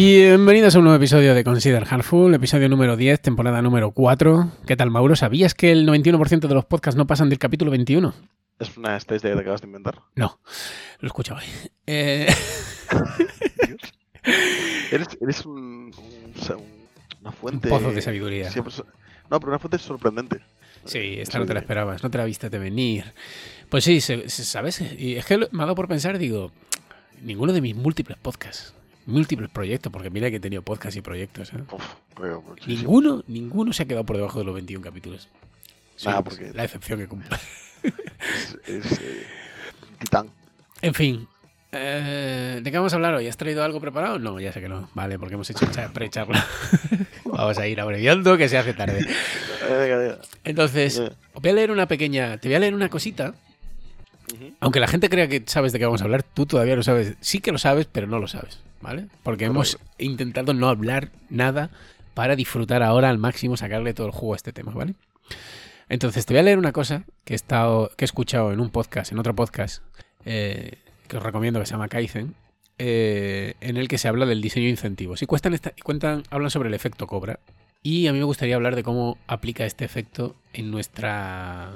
Bienvenidos a un nuevo episodio de Consider Hardful, episodio número 10, temporada número 4. ¿Qué tal, Mauro? ¿Sabías que el 91% de los podcasts no pasan del capítulo 21? Es una estadística que acabas de inventar. No, lo hoy. Eh, Eres, eres un, un- un- una fuente. pozo de sabiduría. siempre no, pero una fuente sorprendente. Sí, esta no te la esperabas, no te la viste de venir. Pues sí, ¿sabes? Y es que me ha dado por pensar, digo, ninguno de mis múltiples podcasts, múltiples proyectos, porque mira que he tenido podcasts y proyectos, ¿eh? Uf, muchísimo. Ninguno, ninguno se ha quedado por debajo de los 21 capítulos. Nah, porque- la excepción que cumple. Es, es, eh, titán. En fin, eh, ¿de qué vamos a hablar hoy? ¿Has traído algo preparado? No, ya sé que no. Vale, porque hemos hecho cha- pre-charla. vamos a ir abreviando, que se hace tarde. Eh. Entonces, voy a leer una pequeña. Te voy a leer una cosita. Aunque la gente crea que sabes de qué vamos a hablar, tú todavía lo sabes. Sí que lo sabes, pero no lo sabes, ¿vale? Porque hemos intentado no hablar nada para disfrutar ahora al máximo, sacarle todo el juego a este tema, ¿vale? Entonces te voy a leer una cosa que he, estado, que he escuchado en un podcast, en otro podcast, eh, que os recomiendo que se llama Kaizen, eh, en el que se habla del diseño de incentivos. Y cuentan, esta- cuentan, hablan sobre el efecto cobra. Y a mí me gustaría hablar de cómo aplica este efecto en nuestra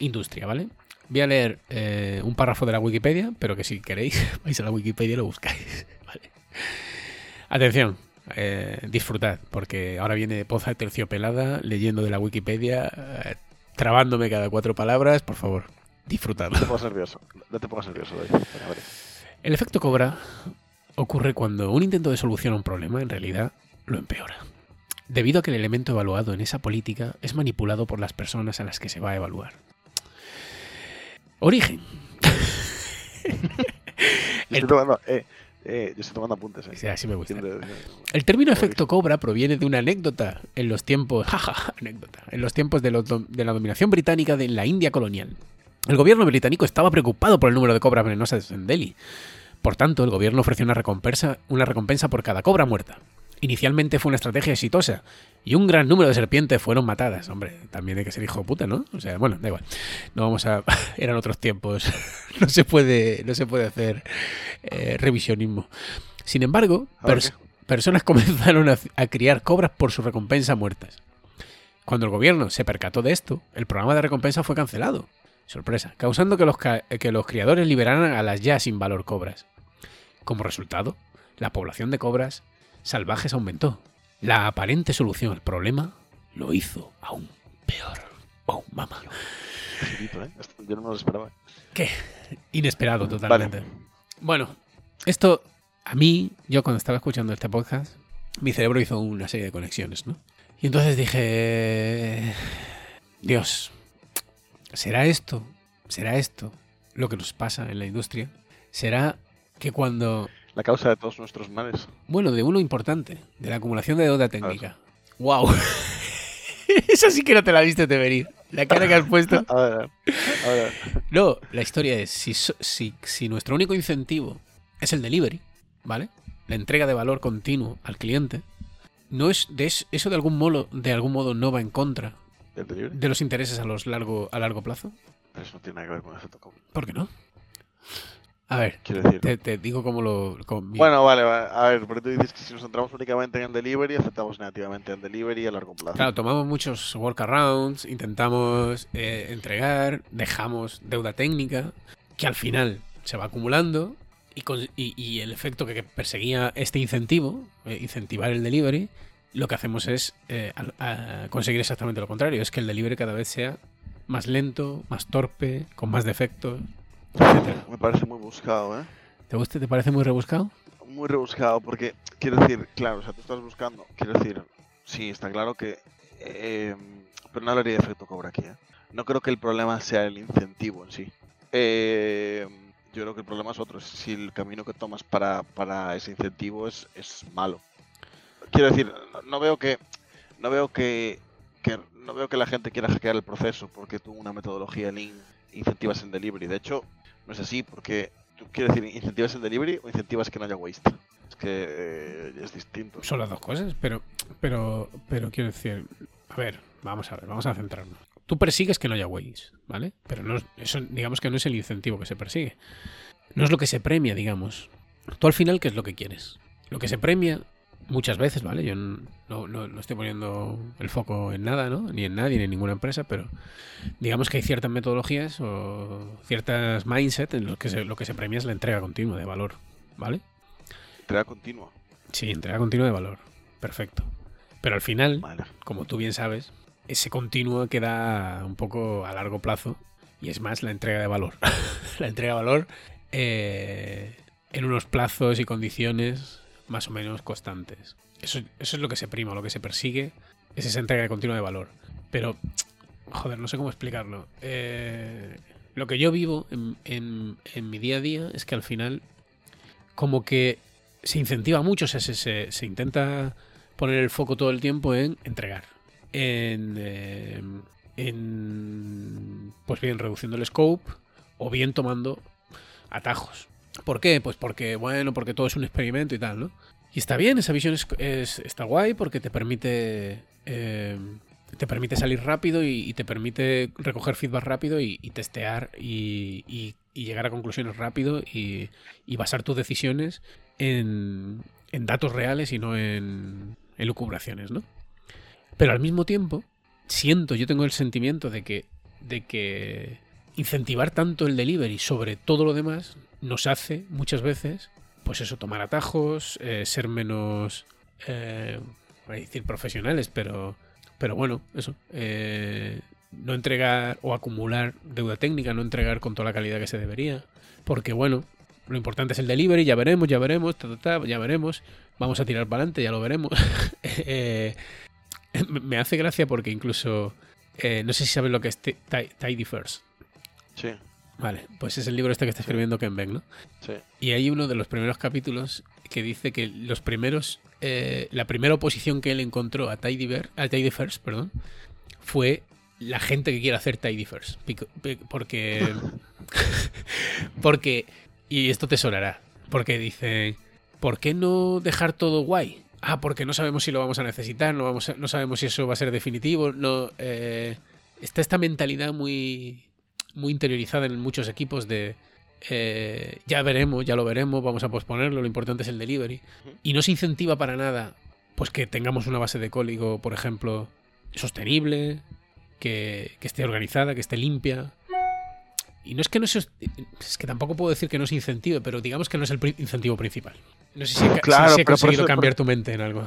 industria, ¿vale? Voy a leer eh, un párrafo de la Wikipedia, pero que si queréis vais a la Wikipedia y lo buscáis. ¿vale? Atención, eh, disfrutad, porque ahora viene Poza terciopelada leyendo de la Wikipedia, eh, trabándome cada cuatro palabras, por favor, disfrutadlo. No te pongas nervioso. No te pongas nervioso, David. Venga, vale. El efecto cobra ocurre cuando un intento de solución a un problema en realidad lo empeora. Debido a que el elemento evaluado en esa política es manipulado por las personas a las que se va a evaluar. Origen. Yo estoy tomando, eh, eh, yo estoy tomando apuntes. Eh. Sí, así me gusta. El término efecto cobra proviene de una anécdota en los tiempos, jaja, anécdota, en los tiempos de, los de la dominación británica de la India colonial. El gobierno británico estaba preocupado por el número de cobras venenosas en Delhi. Por tanto, el gobierno ofreció una recompensa, una recompensa por cada cobra muerta. Inicialmente fue una estrategia exitosa y un gran número de serpientes fueron matadas. Hombre, también hay que ser hijo de puta, ¿no? O sea, bueno, da igual. No vamos a. Eran otros tiempos. No se puede, no se puede hacer eh, revisionismo. Sin embargo, pers- personas comenzaron a, a criar cobras por su recompensa muertas. Cuando el gobierno se percató de esto, el programa de recompensa fue cancelado. Sorpresa, causando que los, ca- que los criadores liberaran a las ya sin valor cobras. Como resultado, la población de cobras salvajes aumentó. La aparente solución al problema lo hizo aún peor. Oh, mamá. Facilito, ¿eh? Yo no me lo esperaba. ¿Qué? Inesperado totalmente. Bueno, esto a mí, yo cuando estaba escuchando este podcast, mi cerebro hizo una serie de conexiones, ¿no? Y entonces dije, Dios, ¿será esto? ¿Será esto lo que nos pasa en la industria? ¿Será que cuando La causa de todos nuestros males. bueno, de uno importante, de la acumulación de deuda técnica. ¡Wow! Esa sí que no te la viste de venir. La cara que has puesto. A ver, a ver. No, la historia es, si, si, si nuestro único incentivo es el delivery, ¿vale? La entrega de valor continuo al cliente, no es de es- eso de algún modo, de algún modo no va en contra de los intereses a los largo a largo plazo. Pero eso no tiene nada que ver con cobra. ¿Por qué no? A ver, Quiero decir. te, te digo cómo lo. cómo- Bueno, vale, vale. A ver, pero tú dices que si nos centramos únicamente en el delivery, afectamos negativamente al delivery a largo plazo. Claro, tomamos muchos workarounds, intentamos eh, entregar, dejamos deuda técnica, que al final se va acumulando y, con- y- y el efecto que perseguía este incentivo, eh, incentivar el delivery, lo que hacemos es eh, a conseguir exactamente lo contrario, es que el delivery cada vez sea más lento, más torpe, con más defectos. Me parece muy buscado, ¿eh? ¿Te gusta? ¿Te parece muy rebuscado? Muy rebuscado, porque quiero decir, claro, o sea, tú estás buscando, quiero decir, sí, está claro que. eh, pero no hablaría de efecto cobra aquí, ¿eh? No creo que el problema sea el incentivo en sí. Eh, yo creo que el problema es otro, si el camino que tomas para, para ese incentivo es, es malo. Quiero decir, no, no veo que. No veo que, que. No veo que la gente quiera hackear el proceso porque tú una metodología Lean incentivas el delivery. De hecho, no es así, porque tú quieres decir, incentivas el delivery o incentivas que no haya waste. Es que eh, es distinto. Son las dos cosas, pero, pero, pero quiero decir, a ver, vamos a ver, vamos a centrarnos. Tú persigues que no haya waste, ¿vale? Pero no, es- eso, digamos que no es el incentivo que se persigue. No es lo que se premia, digamos. Tú al final, ¿qué es lo que quieres? lo que se premia muchas veces, ¿vale? Yo no, no, no, estoy poniendo el foco en nada, ¿no? Ni en nadie, ni en ninguna empresa, pero digamos que hay ciertas metodologías o ciertas mindset en los que se, lo que se premia es la entrega continua de valor, ¿vale? Entrega continua. Sí, entrega continua de valor. Perfecto. Pero al final, como tú bien sabes, ese continuo queda un poco a largo plazo y es más la entrega de valor. la entrega de valor eh, en unos plazos y condiciones más o menos constantes. Eso, es lo que se prima, lo que se persigue es esa entrega continua de valor. Pero, joder, no sé cómo explicarlo. Eh, lo que yo vivo en, mi día a día es que al final, como que se incentiva mucho, o sea, se, se, intenta poner el foco todo el tiempo en entregar. En, eh, en, pues bien, reduciendo el scope o bien tomando atajos. ¿Por qué? Pues porque, bueno, porque todo es un experimento y tal, ¿no? Y está bien, esa visión es, está guay porque te permite. Eh, te permite salir rápido y, te permite recoger feedback rápido y, testear y, llegar a conclusiones rápido y, basar tus decisiones en, en, datos reales y no en, en lucubraciones, ¿no? Pero al mismo tiempo, siento, yo tengo el sentimiento de que, de que incentivar tanto el delivery sobre todo lo demás nos hace muchas veces, pues eso, tomar atajos, eh, ser menos, eh, voy a decir profesionales, pero, pero bueno, eso, eh, no entregar o acumular deuda técnica, no entregar con toda la calidad que se debería, porque bueno, lo importante es el delivery, ya veremos, ya veremos, ya veremos, vamos a tirar para adelante, ya lo veremos. me hace gracia porque incluso, no sé si sabes lo que es Tidy First. Sí. Vale, pues es el libro este que está escribiendo Ken Beck, ¿no? Sí. Y hay uno de los primeros capítulos que dice que los primeros, eh, la primera oposición que él encontró a Tidy, a Tidy First, perdón, fue la gente que quiere hacer Tidy First. Porque, porque, y esto te sonará, porque dice, ¿por qué no dejar todo guay? Ah, porque no sabemos si lo vamos a necesitar, no, vamos no sabemos si eso va a ser definitivo, no... Eh, está esta mentalidad muy muy interiorizada en muchos equipos de eh, ya veremos, ya lo veremos, vamos a posponerlo, lo importante es el delivery. Y no se incentiva para nada pues que tengamos una base de código, por ejemplo, sostenible, que, esté organizada, que esté limpia. Y no es que no es, es que tampoco puedo decir que no se incentive, pero digamos que no es el incentivo principal. No sé si, he, conseguido cambiar tu mente en algo.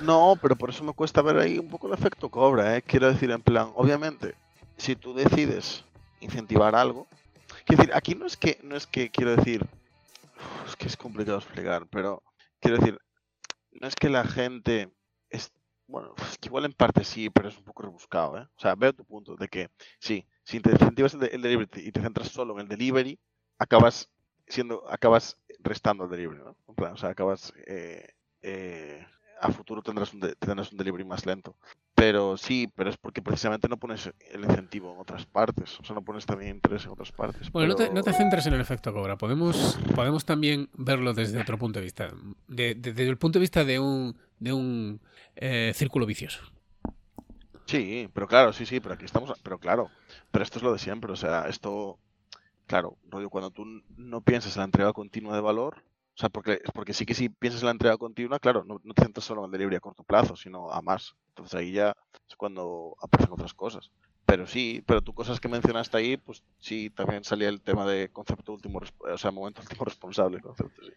No, pero por eso me cuesta ver ahí un poco el efecto cobra, ¿eh? Quiero decir, en plan, obviamente, si tú decides incentivar algo. Quiero decir, aquí no es que, no es que quiero decir, es que es complicado explicar, pero quiero decir, no es que la gente es, bueno, es que igual en parte sí, pero es un poco rebuscado, ¿eh? O sea, veo tu punto de que sí, si te incentivas el, delivery y te centras solo en el delivery, acabas siendo, acabas restando el delivery, ¿no? O sea, acabas eh, eh, a futuro tendrás un, tendrás un delivery más lento. Pero sí, pero es porque precisamente no pones el incentivo en otras partes. O sea, no pones también interés en otras partes. Bueno, no, te, no, te, centres en el efecto cobra. Podemos, podemos también verlo desde otro punto de vista. desde el punto de vista de un, de un eh, círculo vicioso. Sí, pero claro, sí, sí, pero aquí estamos. Pero claro, pero esto es lo de siempre. O sea, esto. Claro, rollo, cuando tú no piensas en la entrega continua de valor, o sea, porque, porque sí que si piensas en la entrega continua, claro, no, te centras solo en el delivery a corto plazo, sino a más. Entonces ahí ya es cuando aparecen otras cosas. Pero sí, pero tú cosas que mencionaste ahí, pues sí, también salía el tema de concepto último, o sea, momento último responsable, concepto, sí.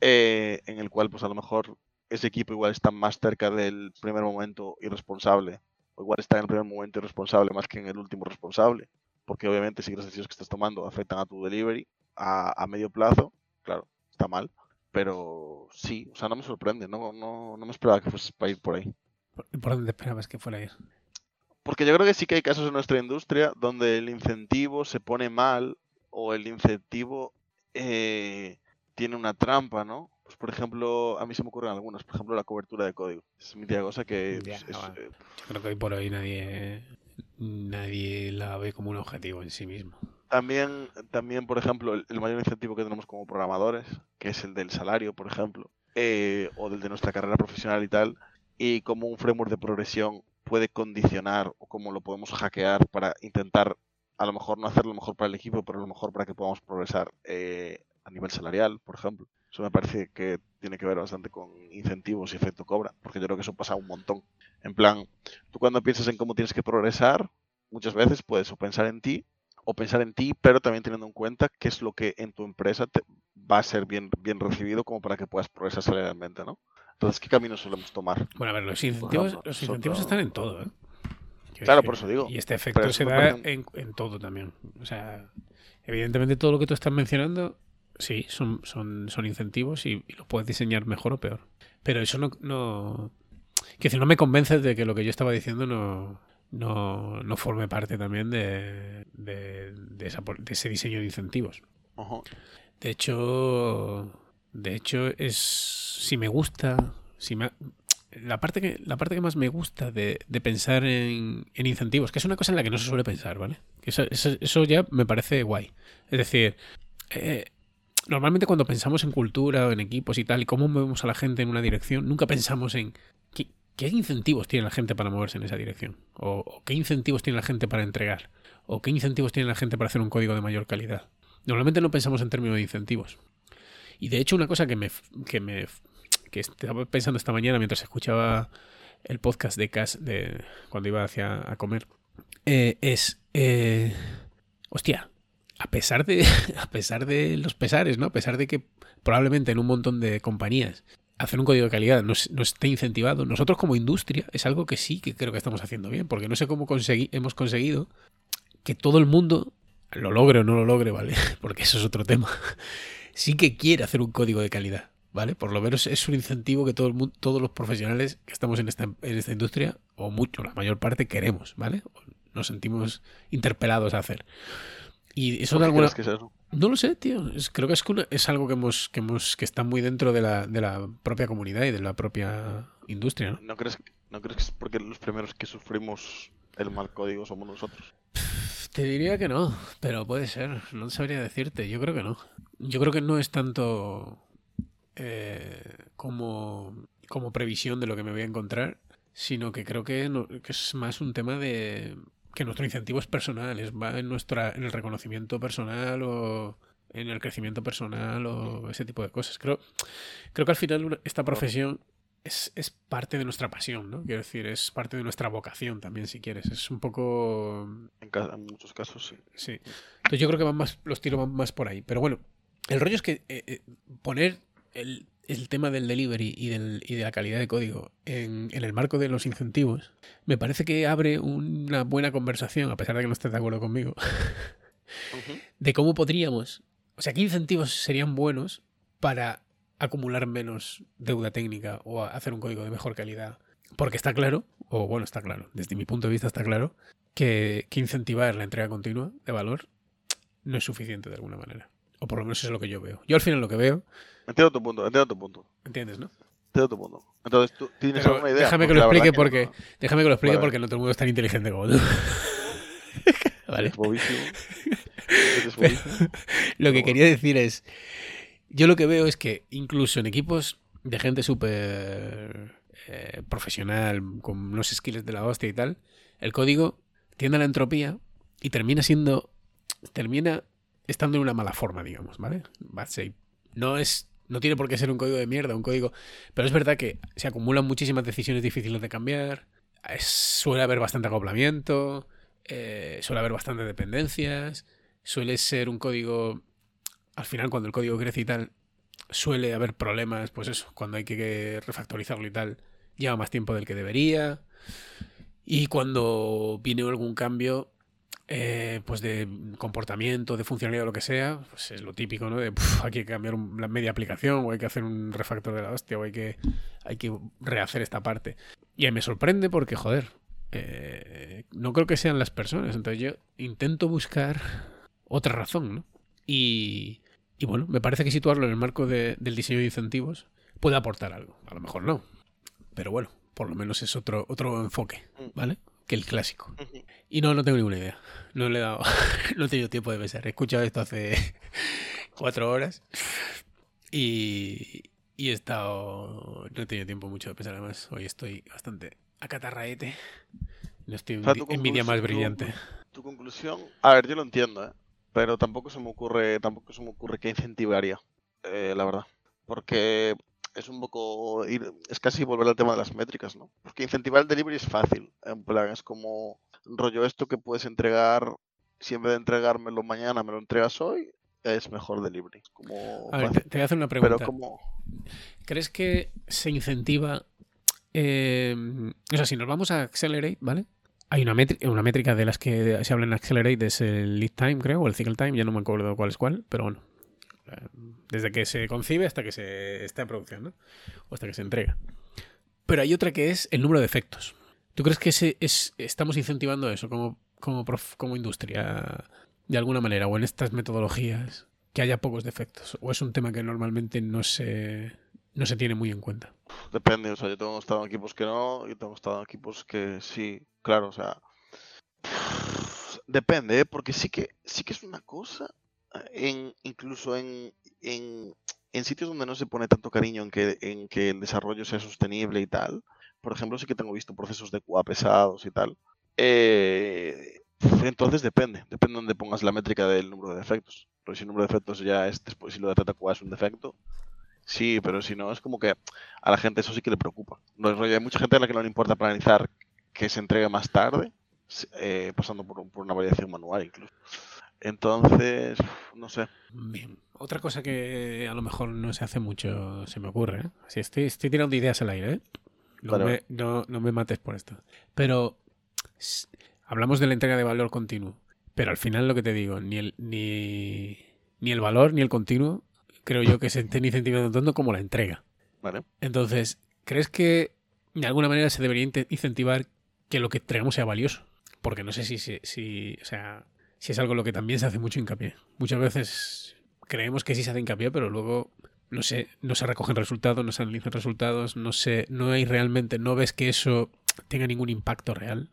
Eh, en el cual pues a lo mejor ese equipo igual está más cerca del primer momento irresponsable, o igual está en el primer momento irresponsable más que en el último responsable, porque obviamente si las decisiones que estás tomando afectan a tu delivery a, a medio plazo, claro, está mal, pero sí, o sea, no me sorprende, no, no, no me esperaba que fuese para ir por ahí. ¿Por dónde esperabas que fuera a ir? Porque yo creo que sí que hay casos en nuestra industria donde el incentivo se pone mal o el incentivo eh, tiene una trampa, ¿no? Pues por ejemplo, a mí se me ocurren algunas, por ejemplo la cobertura de código. Es mi cosa que... Eh, yo creo que hoy por hoy nadie, nadie la ve como un objetivo en sí mismo. También, también por ejemplo, el, mayor incentivo que tenemos como programadores, que es el del salario, por ejemplo, eh, o del de nuestra carrera profesional y tal, y cómo un framework de progresión puede condicionar o cómo lo podemos hackear para intentar a lo mejor no hacer lo mejor para el equipo, pero a lo mejor para que podamos progresar eh, a nivel salarial, por ejemplo. Eso me parece que tiene que ver bastante con incentivos y efecto cobra, porque yo creo que eso pasa un montón. En plan, tú cuando piensas en cómo tienes que progresar, muchas veces puedes o pensar en ti, o pensar en ti, pero también teniendo en cuenta qué es lo que en tu empresa te va a ser bien, bien recibido como para que puedas progresar salarialmente, ¿no? Entonces, ¿qué camino solemos tomar? Bueno, a ver, los incentivos, los incentivos están en todo, ¿eh? Claro, por eso digo. Y este efecto se da en, en, todo también. O sea, evidentemente todo lo que tú estás mencionando, sí, son, son, son incentivos y, y lo puedes diseñar mejor o peor. Pero eso no... no... Que decir, no me convence de que lo que yo estaba diciendo no, no, no forme parte también de, de, de, esa, de ese diseño de incentivos. Uh -huh. De hecho, de hecho es si me gusta, si la parte que la parte que más me gusta de, de pensar en, en, incentivos, que es una cosa en la que no se suele pensar, ¿vale? Eso, eso, ya me parece guay. Es decir, eh, normalmente cuando pensamos en cultura o en equipos y tal, y cómo movemos a la gente en una dirección, nunca pensamos en qué, qué incentivos tiene la gente para moverse en esa dirección, o qué incentivos tiene la gente para entregar, o qué incentivos tiene la gente para hacer un código de mayor calidad. Normalmente no pensamos en términos de incentivos. Y de hecho, una cosa que me, que me que estaba pensando esta mañana mientras escuchaba el podcast de Cass de cuando iba hacia a comer eh, es eh, hostia a pesar de a pesar de los pesares no a pesar de que probablemente en un montón de compañías hacer un código de calidad no, no, esté incentivado nosotros como industria es algo que sí que creo que estamos haciendo bien porque no sé cómo consegui hemos conseguido que todo el mundo lo logre o no lo logre vale porque eso es otro tema sí que quiere hacer un código de calidad ¿vale? Por lo menos es un incentivo que todo el mundo, todos los profesionales que estamos en esta, en esta industria, o mucho, la mayor parte, queremos, ¿vale? Nos sentimos interpelados a hacer. Y eso de alguna... Que? No lo sé, tío. Es, creo que es, una, es algo que hemos, que hemos, que está muy dentro de la, de la propia comunidad y de la propia industria, ¿no? ¿No crees, ¿No crees que es porque los primeros que sufrimos el mal código somos nosotros? Te diría que no, pero puede ser. No sabría decirte. Yo creo que no. Yo creo que no es tanto eh, como, como previsión de lo que me voy a encontrar, sino que creo que, no, que es más un tema de que nuestro incentivo es personal, es, va en, nuestra, en el reconocimiento personal o en el crecimiento personal o ese tipo de cosas. Creo, creo que al final esta profesión es, es, parte de nuestra pasión, ¿no? Quiero decir, es parte de nuestra vocación también, si quieres. Es un poco... En, ca en muchos casos, sí. Sí. Entonces yo creo que van más, los tiros van más por ahí. Pero bueno, el rollo es que eh, eh, poner el, el, tema del delivery y, del, y, de la calidad de código en, en, el marco de los incentivos, me parece que abre una buena conversación, a pesar de que no estés de acuerdo conmigo, uh -huh. de cómo podríamos, o sea, qué incentivos serían buenos para acumular menos deuda técnica o hacer un código de mejor calidad. Porque está claro, o bueno, está claro, desde mi punto de vista está claro, que, que incentivar la entrega continua de valor no es suficiente de alguna manera. O por lo menos eso es lo que yo veo. Yo al final lo que veo Entiendo tu punto, entiendo tu punto. ¿Entiendes, no? Entiendo tu punto. Entonces, ¿tú tienes Pero alguna idea? Déjame que lo explique porque, no. déjame que lo explique vale. porque no todo el mundo es tan inteligente como tú. vale. Lo que quería decir es, yo lo que veo es que incluso en equipos de gente súper eh, profesional, con unos skills de la hostia y tal, el código tiende a la entropía y termina siendo, termina estando en una mala forma, digamos, ¿vale? No es no tiene por qué ser un código de mierda, un código. Pero es verdad que se acumulan muchísimas decisiones difíciles de cambiar. Es, suele haber bastante acoplamiento. Eh, suele haber bastantes dependencias. Suele ser un código. Al final, cuando el código crece y tal, suele haber problemas. Pues eso, cuando hay que refactorizarlo y tal, lleva más tiempo del que debería. Y cuando viene algún cambio, eh, pues de comportamiento, de funcionalidad lo que sea, pues es lo típico, ¿no? De puf, hay que cambiar la media aplicación, o hay que hacer un refactor de la hostia, o hay que, hay que rehacer esta parte. Y ahí me sorprende porque, joder, eh, no creo que sean las personas. Entonces yo intento buscar otra razón, ¿no? Y, y bueno, me parece que situarlo en el marco de, del diseño de incentivos puede aportar algo. A lo mejor no. Pero bueno, por lo menos es otro, otro enfoque, ¿vale? Que el clásico. Y no, no tengo ninguna idea. No le he dado, no he tenido tiempo de pensar. He escuchado esto hace cuatro horas y, y he estado, no he tenido tiempo mucho de pensar además. Hoy estoy bastante acatarraete. No estoy o sea, en mi día más brillante. Tu, tu, conclusión, a ver, yo lo entiendo, ¿eh? Pero tampoco se me ocurre, tampoco se me ocurre qué incentivaría, eh, la verdad. Porque es un poco ir, es casi volver al tema de las métricas, ¿no? Porque incentivar el delivery es fácil. En plan, es como rollo esto que puedes entregar, si en vez de entregármelo mañana me lo entregas hoy, es mejor delivery. Como A ver, te voy a hacer una pregunta. Pero como ¿Crees que se incentiva? eh, o sea, si nos vamos a Accelerate, ¿vale? Hay una, métrica, una métrica de las que se habla en Accelerate, es el lead time, creo, o el cycle time, ya no me acuerdo cuál es cuál, pero bueno. Desde que se concibe hasta que se está en producción, ¿no? O hasta que se entrega. Pero hay otra que es el número de efectos. ¿Tú crees que estamos incentivando eso como industria de alguna manera o en estas metodologías que haya pocos defectos? ¿O es un tema que normalmente no se, no se tiene muy en cuenta? Depende, o sea, yo tengo estado en equipos que no, yo tengo estado en equipos que sí, claro, o sea, depende, ¿eh? porque sí que sí que es una cosa, en, incluso en, en, sitios donde no se pone tanto cariño en que, en que el desarrollo sea sostenible y tal, por ejemplo, sí que tengo visto procesos de QA pesados y tal, eh, entonces depende, depende donde pongas la métrica del número de defectos, porque si el número de defectos ya es, después si lo de data QA es un defecto, Sí, pero si no, es como que a la gente eso sí que le preocupa. No, hay mucha gente a la que no le importa planizar que se entregue más tarde, eh, pasando por, por una variación manual incluso. Entonces, no sé. Bien. Otra cosa que a lo mejor no se hace mucho, se me ocurre. ¿eh? Estoy, estoy tirando ideas al aire. ¿eh? No, me, no, no me mates por esto. Pero hablamos de la entrega de valor continuo. Pero al final lo que te digo, ni el, ni, ni el valor ni el continuo creo yo que se estén incentivando tanto como la entrega. Vale. Entonces, ¿crees que de alguna manera se debería incentivar que lo que entregamos sea valioso? Porque no sé si, si, si- o sea, si es algo en lo que también se hace mucho hincapié. Muchas veces creemos que sí se hace hincapié, pero luego no sé, no se recogen resultados, no se analizan resultados, no sé, no hay realmente, no ves que eso tenga ningún impacto real.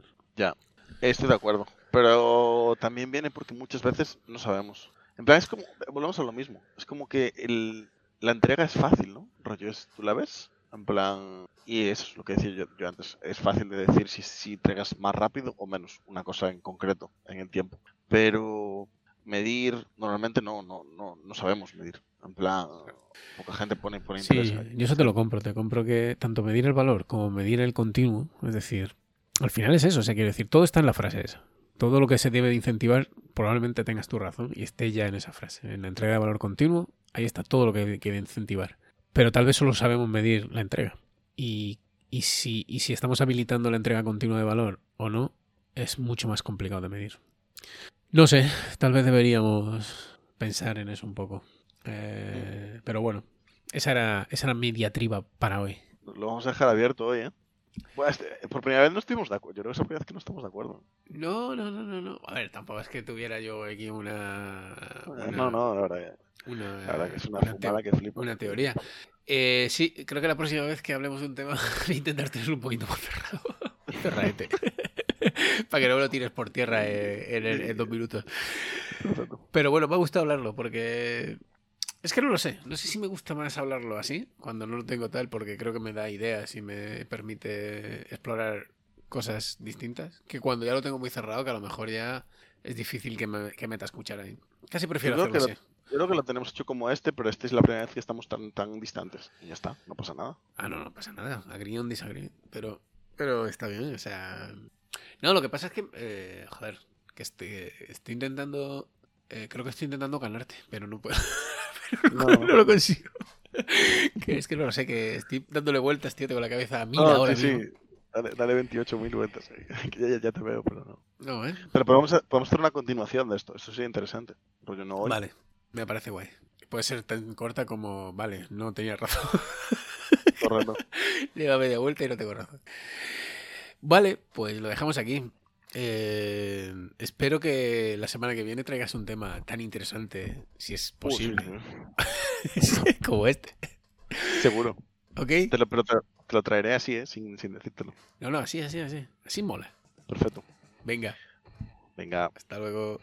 Estoy de acuerdo. Pero también viene porque muchas veces no sabemos. En plan, es como, volvemos a lo mismo. Es como que el, la entrega es fácil, ¿no? Rollo es, tú la ves, en plan, y eso es lo que decía yo, yo antes. Es fácil de decir si, si entregas más rápido o menos una cosa en concreto en el tiempo. Pero medir, normalmente no, no, no, no sabemos medir. En plan, poca gente pone, pone interés Sí, yo eso te lo compro, te compro que tanto medir el valor como medir el continuo, es decir, al final es eso, o sea, quiero decir, todo está en la frase esa. Todo lo que se debe de incentivar, probablemente tengas tu razón y esté ya en esa frase. En la entrega de valor continuo, ahí está todo lo que hay que incentivar. Pero tal vez solo sabemos medir la entrega. Y, y si, y si estamos habilitando la entrega continua de valor o no, es mucho más complicado de medir. No sé, tal vez deberíamos pensar en eso un poco. Eh, pero bueno, esa era, esa era mi diatriba para hoy. Lo vamos a dejar abierto hoy, ¿eh? Pues, eh, por primera vez no estuvimos de acuerdo. Yo creo que es la primera vez que no estamos de acuerdo. No, no, no, no, no. A ver, tampoco es que tuviera yo aquí una. una- No, no, la verdad, Una, la verdad que es una, una fumada que flipa. una teoría. Eh, sí, creo que la próxima vez que hablemos de un tema voy a intentar tenerlo un poquito más cerrado. Cerradete. Para que no me lo tires por tierra eh, en, en- en dos minutos. Pero bueno, me ha gustado hablarlo porque. Es que no lo sé. No sé si me gusta más hablarlo así, cuando no lo tengo tal, porque creo que me da ideas y me permite explorar cosas distintas, que cuando ya lo tengo muy cerrado, que a lo mejor ya es difícil que me, que meta a escuchar ahí. Casi prefiero Yo hacerlo así. Yo creo que lo tenemos hecho como este, pero esta es la primera vez que estamos tan, tan distantes. Y ya está, no pasa nada. Ah, no, no pasa nada. Agree on disagree. Pero, pero está bien, o sea. No, lo que pasa es que. eh, joder, que estoy, estoy intentando. Eh, creo que estoy intentando ganarte, pero no puedo. pero no, No. no lo consigo. que es que no lo sé, que estoy dándole vueltas, tío, tengo la cabeza a mil No, ahora sí, mismo. sí. Dale, dale 28.000 vueltas. ahí, que ya, ya- ya te veo, pero no. No, ¿eh? Pero podemos, podemos hacer una continuación de esto. Eso sería interesante. Rollo no hoy. Vale, me parece guay. Puede ser tan corta como. Vale, no tenía razón. Correcto. Le da media vuelta y no tengo razón. Vale, pues lo dejamos aquí. Eh, espero que la semana que viene traigas un tema tan interesante, si es sí, posible, sí. como este. Seguro. ¿Ok? Te lo, pero te, te lo traeré así, ¿eh? sin, sin decírtelo. No, no, así, así, así. Así mola. Perfecto. Venga, Venga. hasta luego.